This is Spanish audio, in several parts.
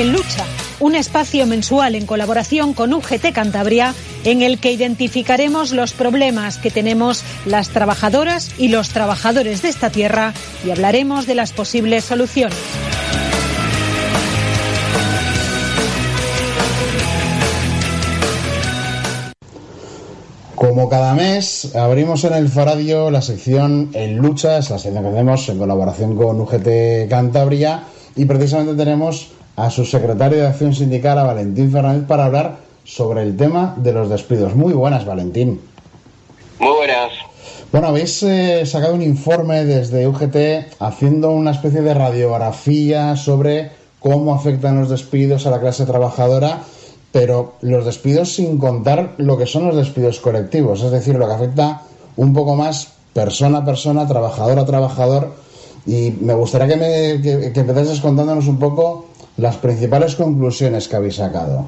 En Lucha, un espacio mensual en colaboración con UGT Cantabria en el que identificaremos los problemas que tenemos las trabajadoras y los trabajadores de esta tierra y hablaremos de las posibles soluciones. Como cada mes, abrimos en el Faradio la sección En Lucha, es la sección que hacemos en colaboración con UGT Cantabria y precisamente tenemos a su secretario de Acción Sindical, a Valentín Fernández, para hablar sobre el tema de los despidos. Muy buenas, Valentín. Muy buenas. Bueno, habéis eh, sacado un informe desde UGT haciendo una especie de radiografía sobre cómo afectan los despidos a la clase trabajadora, pero los despidos sin contar lo que son los despidos colectivos, es decir, lo que afecta un poco más persona a persona, trabajador a trabajador. Y me gustaría que, me, que, que empezases contándonos un poco las principales conclusiones que habéis sacado.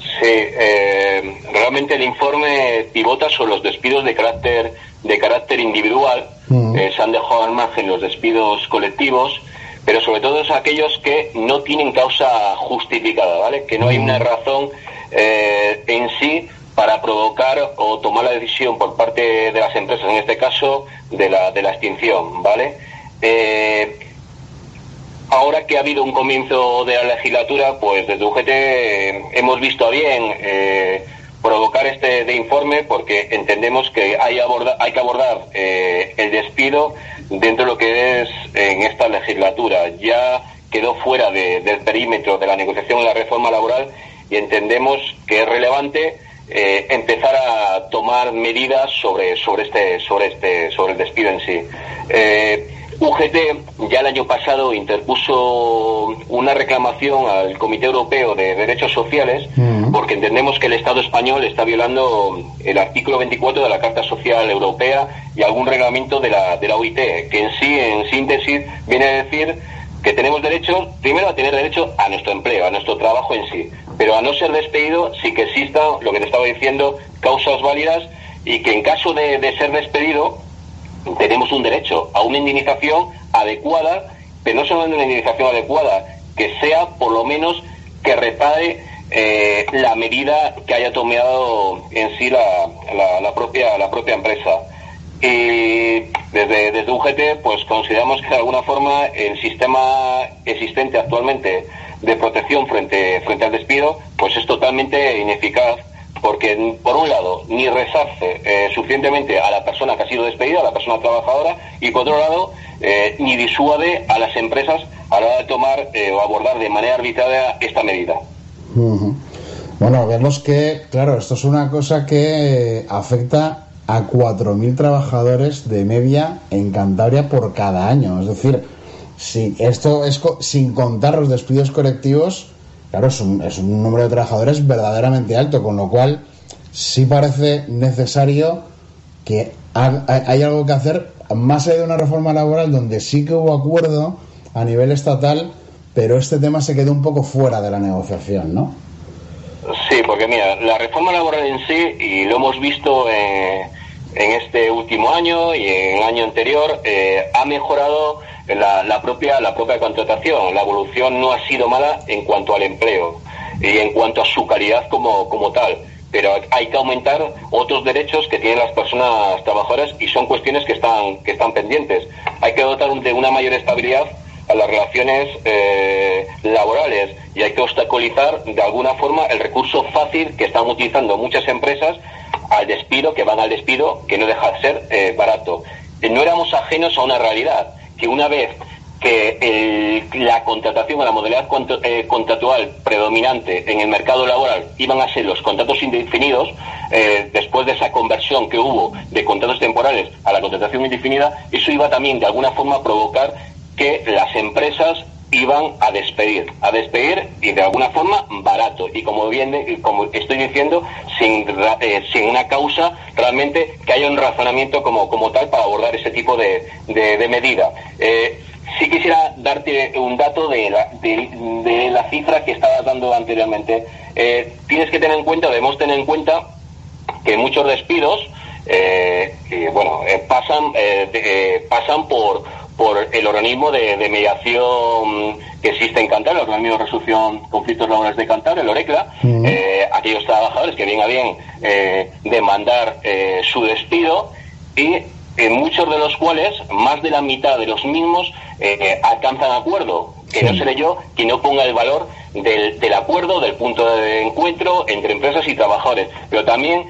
Sí, eh, realmente el informe pivota sobre los despidos de carácter de carácter individual. Mm. Eh, se han dejado al margen los despidos colectivos, pero sobre todo es aquellos que no tienen causa justificada, ¿vale? Que no hay una razón eh, en sí para provocar o tomar la decisión por parte de las empresas, en este caso de la, de la extinción, ¿vale? Eh, ahora que ha habido un comienzo de la legislatura, pues desde UGT eh, hemos visto bien eh, provocar este informe porque entendemos que hay, aborda, hay que abordar el despido dentro de lo que es en esta legislatura. Ya quedó fuera de, del perímetro de la negociación de la reforma laboral y entendemos que es relevante eh, empezar a tomar medidas sobre sobre este sobre este sobre el despido en sí. Eh, UGT ya el año pasado interpuso una reclamación al Comité Europeo de Derechos Sociales Mm. porque entendemos que el Estado español está violando el artículo 24 de la Carta Social Europea y algún reglamento de la, de la OIT, que en sí, en síntesis, viene a decir que tenemos derecho, primero a tener derecho a nuestro empleo, a nuestro trabajo en sí, pero a no ser despedido sí que existan, lo que te estaba diciendo, causas válidas y que en caso de, de ser despedido tenemos un derecho a una indemnización adecuada, pero no solamente una indemnización adecuada, que sea por lo menos que repare eh, la medida que haya tomado en sí la, la, la propia la propia empresa. Y desde, desde UGT pues consideramos que de alguna forma el sistema existente actualmente de protección frente, frente al despido pues es totalmente ineficaz porque por un lado ni resarce eh, suficientemente a la persona que ha sido despedida, a la persona trabajadora, y por otro lado eh, ni disuade a las empresas a la hora de tomar eh, o abordar de manera arbitraria esta medida. Bueno, vemos que, claro, esto es una cosa que afecta a 4.000 trabajadores de media en Cantabria por cada año. Es decir, si esto es co- sin contar los despidos colectivos, claro, es un, es un número de trabajadores verdaderamente alto, con lo cual sí parece necesario que ha- hay algo que hacer más allá de una reforma laboral donde sí que hubo acuerdo a nivel estatal, pero este tema se quedó un poco fuera de la negociación, ¿no? Sí, porque mira, la reforma laboral en sí, y lo hemos visto eh, en este último año y en el año anterior, eh, ha mejorado la, la propia la propia contratación. La evolución no ha sido mala en cuanto al empleo y en cuanto a su calidad como, como tal. Pero hay que aumentar otros derechos que tienen las personas trabajadoras y son cuestiones que están, que están pendientes. Hay que dotar de una mayor estabilidad a las relaciones eh, laborales y hay que obstaculizar de alguna forma el recurso fácil que están utilizando muchas empresas al despido, que van al despido, que no deja de ser eh, barato. Eh, No éramos ajenos a una realidad, que una vez que la contratación o la modalidad eh, contractual predominante en el mercado laboral iban a ser los contratos indefinidos, eh, después de esa conversión que hubo de contratos temporales a la contratación indefinida, eso iba también de alguna forma a provocar que las empresas iban a despedir, a despedir y de alguna forma barato y como bien como estoy diciendo sin eh, sin una causa realmente que haya un razonamiento como tal para abordar ese tipo de, de, medida. Eh, sí quisiera darte un dato de la, de, la cifra que estabas dando anteriormente. Eh, tienes que tener en cuenta, debemos tener en cuenta que muchos despidos eh, bueno pasan pasan por por el organismo de, mediación que existe en Cantabria, el organismo de resolución conflictos laborales de Cantabria, el ORECLA, eh, aquellos trabajadores que bien a bien eh, demandar eh, su despido y muchos de los cuales, más de la mitad de los mismos, alcanzan acuerdo. Que no seré yo quien no ponga el valor del, del acuerdo, del punto de encuentro entre empresas y trabajadores, pero también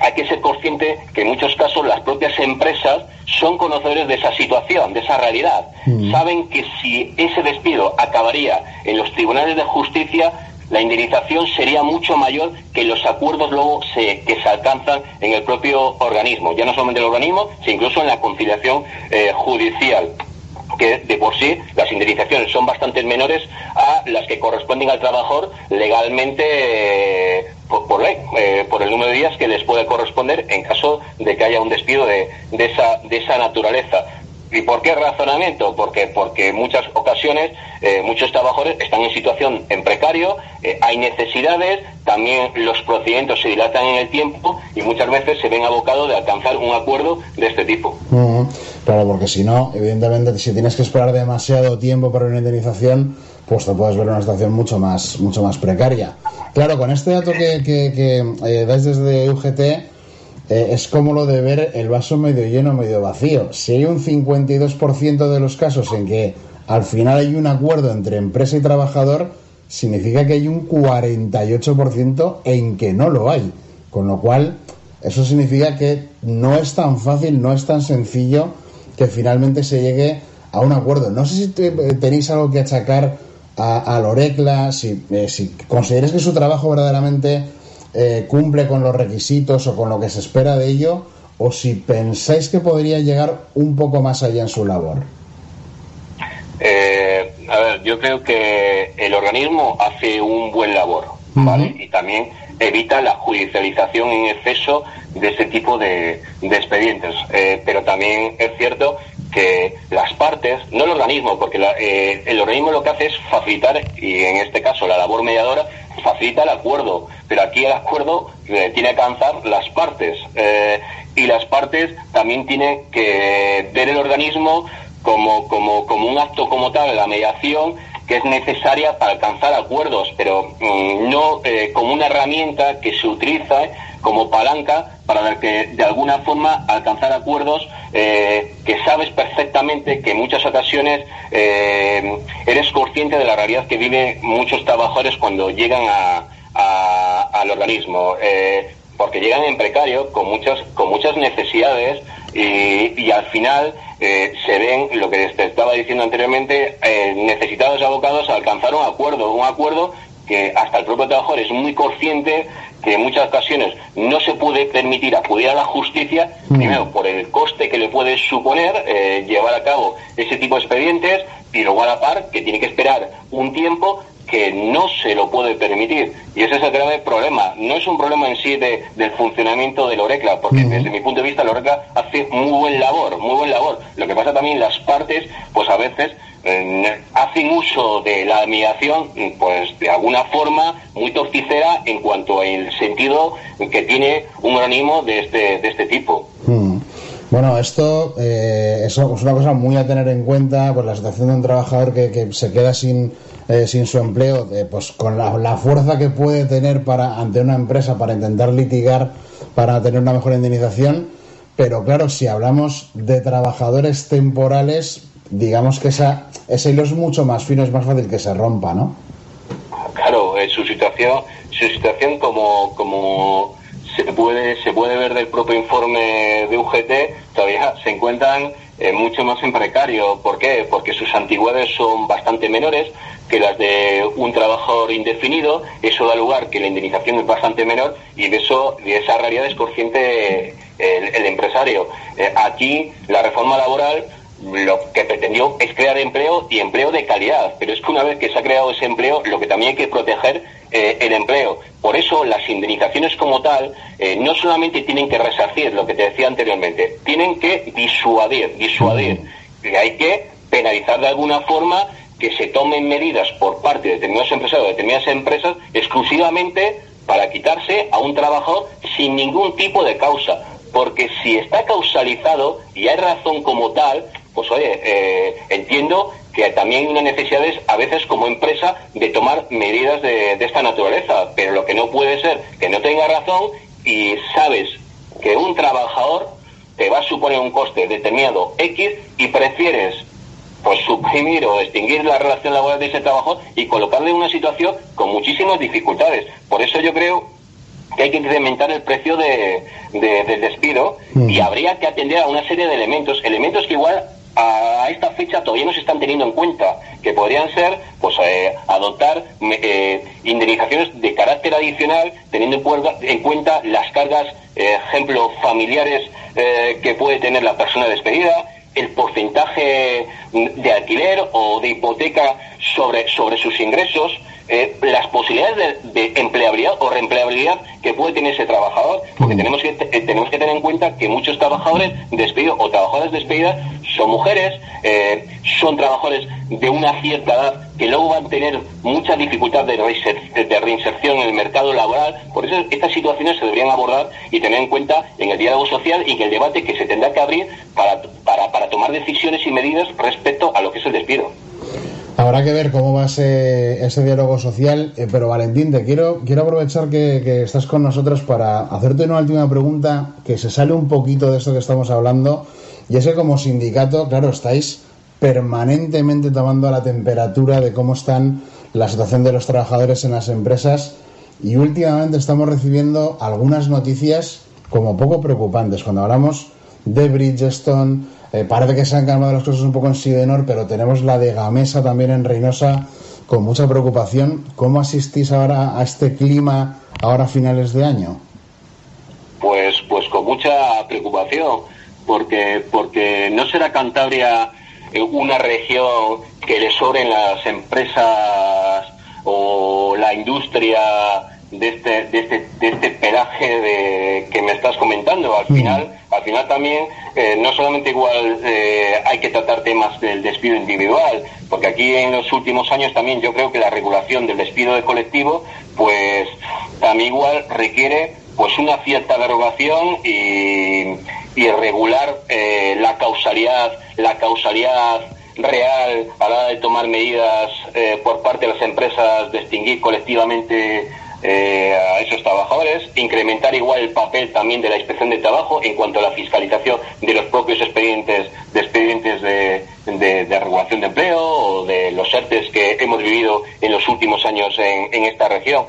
hay que ser consciente que en muchos casos las propias empresas son conocedores de esa situación, de esa realidad. Mm. Saben que si ese despido acabaría en los tribunales de justicia, la indemnización sería mucho mayor que los acuerdos luego se, que se alcanzan en el propio organismo, ya no solamente el organismo, sino incluso en la conciliación eh, judicial que de por sí las indemnizaciones son bastante menores a las que corresponden al trabajador legalmente eh, por, ley, eh, por el número de días que les puede corresponder en caso de que haya un despido de, de, esa, de esa naturaleza. ¿Y por qué razonamiento? Porque, porque en muchas ocasiones eh, muchos trabajadores están en situación en precario, hay necesidades, también los procedimientos se dilatan en el tiempo y muchas veces se ven abocados de alcanzar un acuerdo de este tipo. Claro, porque si no, evidentemente, si tienes que esperar demasiado tiempo para una indemnización, pues te puedes ver en una situación mucho más, mucho más precaria. Claro, con este dato que, que, eh, dais desde UGT, eh, es como lo de ver el vaso medio lleno, medio vacío. Si hay un 52% de los casos en que al final hay un acuerdo entre empresa y trabajador, significa que hay un 48% en que no lo hay. Con lo cual, eso significa que no es tan fácil, no es tan sencillo que finalmente se llegue a un acuerdo. No sé si tenéis algo que achacar a, Lorecla, si, eh, que su trabajo verdaderamente eh, cumple con los requisitos o con lo que se espera de ello, o si pensáis que podría llegar un poco más allá en su labor. Eh, a ver, yo creo que el organismo hace un buen labor, ¿vale? Y también evita la judicialización en exceso de ese tipo de, expedientes. Eh, pero también es cierto que las partes, no el organismo, porque eh, el organismo lo que hace es facilitar, y en este caso la labor mediadora, facilita el acuerdo, pero aquí el acuerdo eh, tiene que alcanzar las partes. y las partes también tienen que ver el organismo como, como, como un acto como tal, la mediación, que es necesaria para alcanzar acuerdos, pero mm, no eh, como una herramienta que se utiliza como palanca para que de alguna forma alcanzar acuerdos eh, que sabes perfectamente que en muchas ocasiones eh, eres consciente de la realidad que viven muchos trabajadores cuando llegan al organismo porque llegan en precario con muchas con muchas necesidades y, al final eh, se ven lo que te estaba diciendo anteriormente eh, necesitados abocados a alcanzar un acuerdo un acuerdo que hasta el propio trabajador es muy consciente que en muchas ocasiones no se puede permitir acudir a la justicia, mm. primero por el coste que le puede suponer eh, llevar a cabo ese tipo de expedientes y luego a la par que tiene que esperar un tiempo que no se lo puede permitir. Y ese es el grave problema. No es un problema en sí de, del funcionamiento del ORECLA, porque desde mi punto de vista el ORECLA hace muy buen labor, muy buen labor. Lo que pasa también las partes, pues a veces eh, hacen uso de la admiración, pues de alguna forma muy torticera en cuanto al sentido que tiene un organismo de este, de este tipo. Bueno, esto eh, es una cosa muy a tener en cuenta, pues la situación de un trabajador que, que se queda sin eh, sin su empleo, eh, pues con la, fuerza que puede tener para ante una empresa para intentar litigar para tener una mejor indemnización. Pero claro, si hablamos de trabajadores temporales, digamos que esa, ese hilo es mucho más fino, es más fácil que se rompa, ¿no? Claro, su situación, su situación como, como puede, se puede ver del propio informe de UGT, todavía se encuentran eh, mucho más en precario. ¿Por qué? Porque sus antigüedades son bastante menores que las de un trabajador indefinido. Eso da lugar que la indemnización es bastante menor y de eso de esa realidad es consciente el, empresario. Eh, aquí la reforma laboral lo que pretendió es crear empleo y empleo de calidad, pero es que una vez que se ha creado ese empleo, lo que también hay que proteger eh, el empleo. Por eso las indemnizaciones como tal eh, no solamente tienen que resarcir, lo que te decía anteriormente, tienen que disuadir, disuadir. Y hay que penalizar de alguna forma que se tomen medidas por parte de determinados empresarios, de determinadas empresas, exclusivamente para quitarse a un trabajador sin ningún tipo de causa. Porque si está causalizado y hay razón como tal, pues oye, eh, entiendo que también hay una necesidad a veces como empresa de tomar medidas de, esta naturaleza, pero lo que no puede ser que no tenga razón y sabes que un trabajador te va a suponer un coste determinado X y prefieres pues suprimir o extinguir la relación laboral de ese trabajador y colocarle en una situación con muchísimas dificultades. Por eso yo creo que hay que incrementar el precio de, del despido y habría que atender a una serie de elementos, elementos que igual a esta fecha todavía no se están teniendo en cuenta, que podrían ser pues eh, adoptar eh, indemnizaciones de carácter adicional, teniendo en cuenta las cargas, eh, ejemplo, familiares que puede tener la persona despedida, el porcentaje de alquiler o de hipoteca sobre, sobre sus ingresos, eh, las posibilidades de, empleabilidad o reempleabilidad que puede tener ese trabajador, porque mm. tenemos que, eh, tenemos que tener en cuenta que muchos trabajadores despedidos o trabajadoras despedidas son mujeres, eh, son trabajadores de una cierta edad que luego van a tener mucha dificultad de, de reinserción en el mercado laboral. Por eso estas situaciones se deberían abordar y tener en cuenta en el diálogo social y en el debate que se tendrá que abrir para, para, para tomar decisiones y medidas respecto a lo que es el despido. Habrá que ver cómo va ese, ese diálogo social, eh, pero Valentín, te quiero, quiero aprovechar que, estás con nosotros para hacerte una última pregunta que se sale un poquito de esto que estamos hablando, y es que como sindicato, claro, estáis permanentemente tomando la temperatura de cómo están la situación de los trabajadores en las empresas. Y últimamente estamos recibiendo algunas noticias como poco preocupantes. Cuando hablamos de Bridgestone, eh, parece que se han calmado las cosas un poco en Sidenor, pero tenemos la de Gamesa también en Reynosa con mucha preocupación. ¿Cómo asistís ahora a este clima ahora a finales de año? Pues, pues con mucha preocupación, porque, porque no será Cantabria eh, una región que le sobren las empresas o la industria de este, de este, de este pelaje de, que me estás comentando. Al final, al final también, eh, no solamente igual eh, hay que tratar temas del despido individual, porque aquí en los últimos años también yo creo que la regulación del despido de colectivo, pues también igual requiere pues una cierta derogación y, y regular eh, la causalidad, la causalidad real a la hora de tomar medidas por parte de las empresas de extinguir colectivamente eh, a esos trabajadores, incrementar igual el papel también de la inspección de trabajo en cuanto a la fiscalización de los propios expedientes de expedientes de, regulación de empleo o de los ERTES que hemos vivido en los últimos años en, esta región.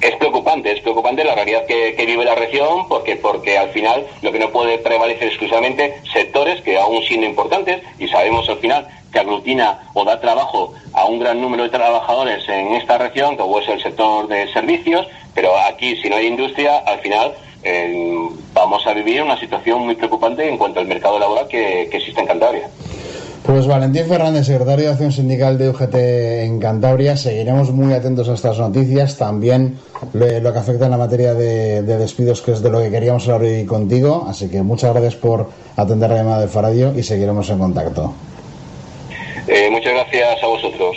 Es preocupante, es preocupante la realidad que, vive la región porque, porque al final lo que no puede prevalecer exclusivamente sectores que aún siendo importantes y sabemos al final que aglutina o da trabajo a un gran número de trabajadores en esta región, como es el sector de servicios, pero aquí si no hay industria, al final eh, vamos a vivir una situación muy preocupante en cuanto al mercado laboral que, existe en Cantabria. Pues Valentín Fernández, secretario de Acción Sindical de UGT en Cantabria, seguiremos muy atentos a estas noticias, también lo, que afecta en la materia de, despidos, que es de lo que queríamos hablar hoy contigo, así que muchas gracias por atender la llamada de Faradio y seguiremos en contacto. Eh, muchas gracias a vosotros.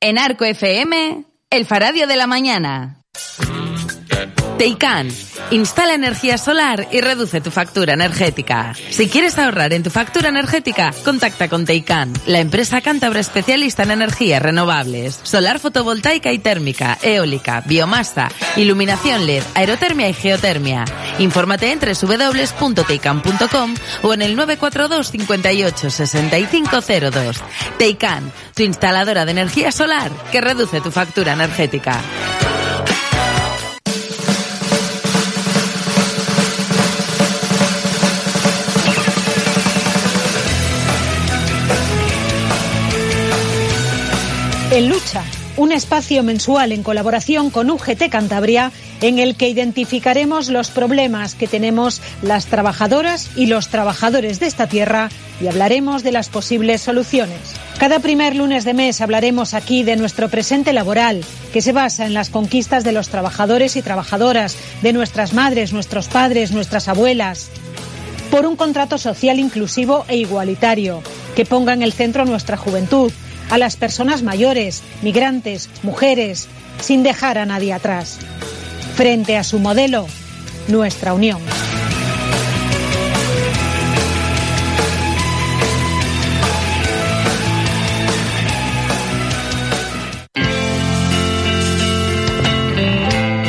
En Arco FM, el Faradio de la Mañana. Teican Instala energía solar y reduce tu factura energética. Si quieres ahorrar en tu factura energética, contacta con Teican, la empresa cántabra especialista en energías renovables, solar fotovoltaica y térmica, eólica, biomasa, iluminación LED, aerotermia y geotermia. Infórmate en www.teican.com o en el 942 58 6502. Teican, tu instaladora de energía solar que reduce tu factura energética. En Lucha, un espacio mensual en colaboración con UGT Cantabria en el que identificaremos los problemas que tenemos las trabajadoras y los trabajadores de esta tierra y hablaremos de las posibles soluciones. Cada primer lunes de mes hablaremos aquí de nuestro presente laboral, que se basa en las conquistas de los trabajadores y trabajadoras, de nuestras madres, nuestros padres, nuestras abuelas, por un contrato social inclusivo e igualitario, que ponga en el centro nuestra juventud, a las personas mayores, migrantes, mujeres, sin dejar a nadie atrás. Frente a su modelo, nuestra unión.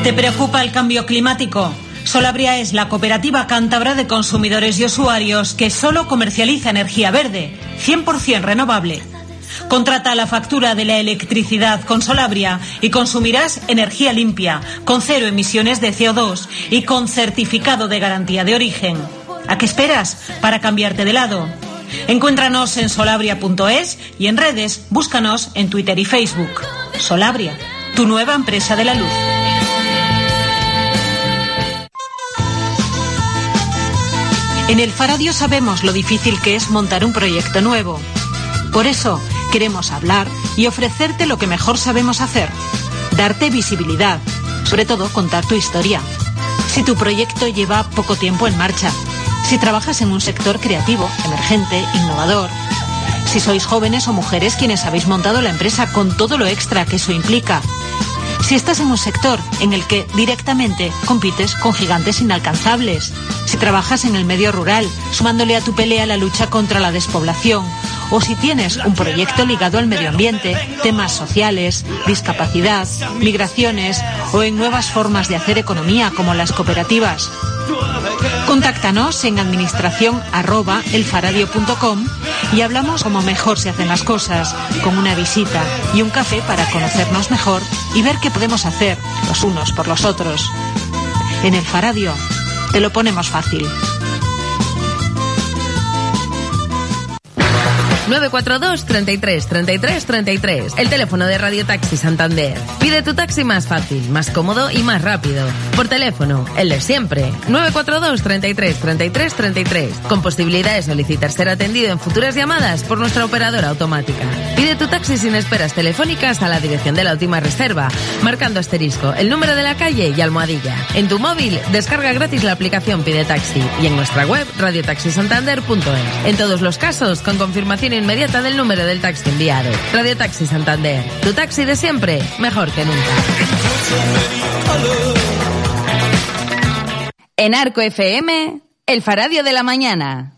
¿Te preocupa el cambio climático? Solabria es la cooperativa cántabra de consumidores y usuarios que solo comercializa energía verde, 100% renovable. Contrata la factura de la electricidad con Solabria y consumirás energía limpia, con cero emisiones de CO2 y con certificado de garantía de origen. ¿A qué esperas para cambiarte de lado? Encuéntranos en solabria.es y en redes búscanos en Twitter y Facebook. Solabria, tu nueva empresa de la luz. En el Faradio sabemos lo difícil que es montar un proyecto nuevo. Por eso queremos hablar y ofrecerte lo que mejor sabemos hacer, darte visibilidad, sobre todo contar tu historia. Si tu proyecto lleva poco tiempo en marcha, si trabajas en un sector creativo, emergente, innovador, si sois jóvenes o mujeres quienes habéis montado la empresa con todo lo extra que eso implica, si estás en un sector en el que directamente compites con gigantes inalcanzables, si trabajas en el medio rural, sumándole a tu pelea la lucha contra la despoblación, o si tienes un proyecto ligado al medio ambiente, temas sociales, discapacidad, migraciones o en nuevas formas de hacer economía como las cooperativas. Contáctanos en administración y hablamos cómo mejor se hacen las cosas, con una visita y un café para conocernos mejor y ver qué podemos hacer los unos por los otros. En el Faradio te lo ponemos fácil. 942 33 33 33. El teléfono de Radio Taxi Santander. Pide tu taxi más fácil, más cómodo y más rápido. Por teléfono, el de siempre. 942 33 33 33. Con posibilidad de solicitar ser atendido en futuras llamadas por nuestra operadora automática. Pide tu taxi sin esperas telefónicas a la dirección de la última reserva, marcando asterisco, el número de la calle y almohadilla. En tu móvil, descarga gratis la aplicación Pide Taxi y en nuestra web radiotaxisantander.es. En todos los casos, con confirmación inmediata del número del taxi enviado. Radio Taxi Santander. Tu taxi de siempre, mejor que nunca. En Arco FM, el Faradio de la Mañana.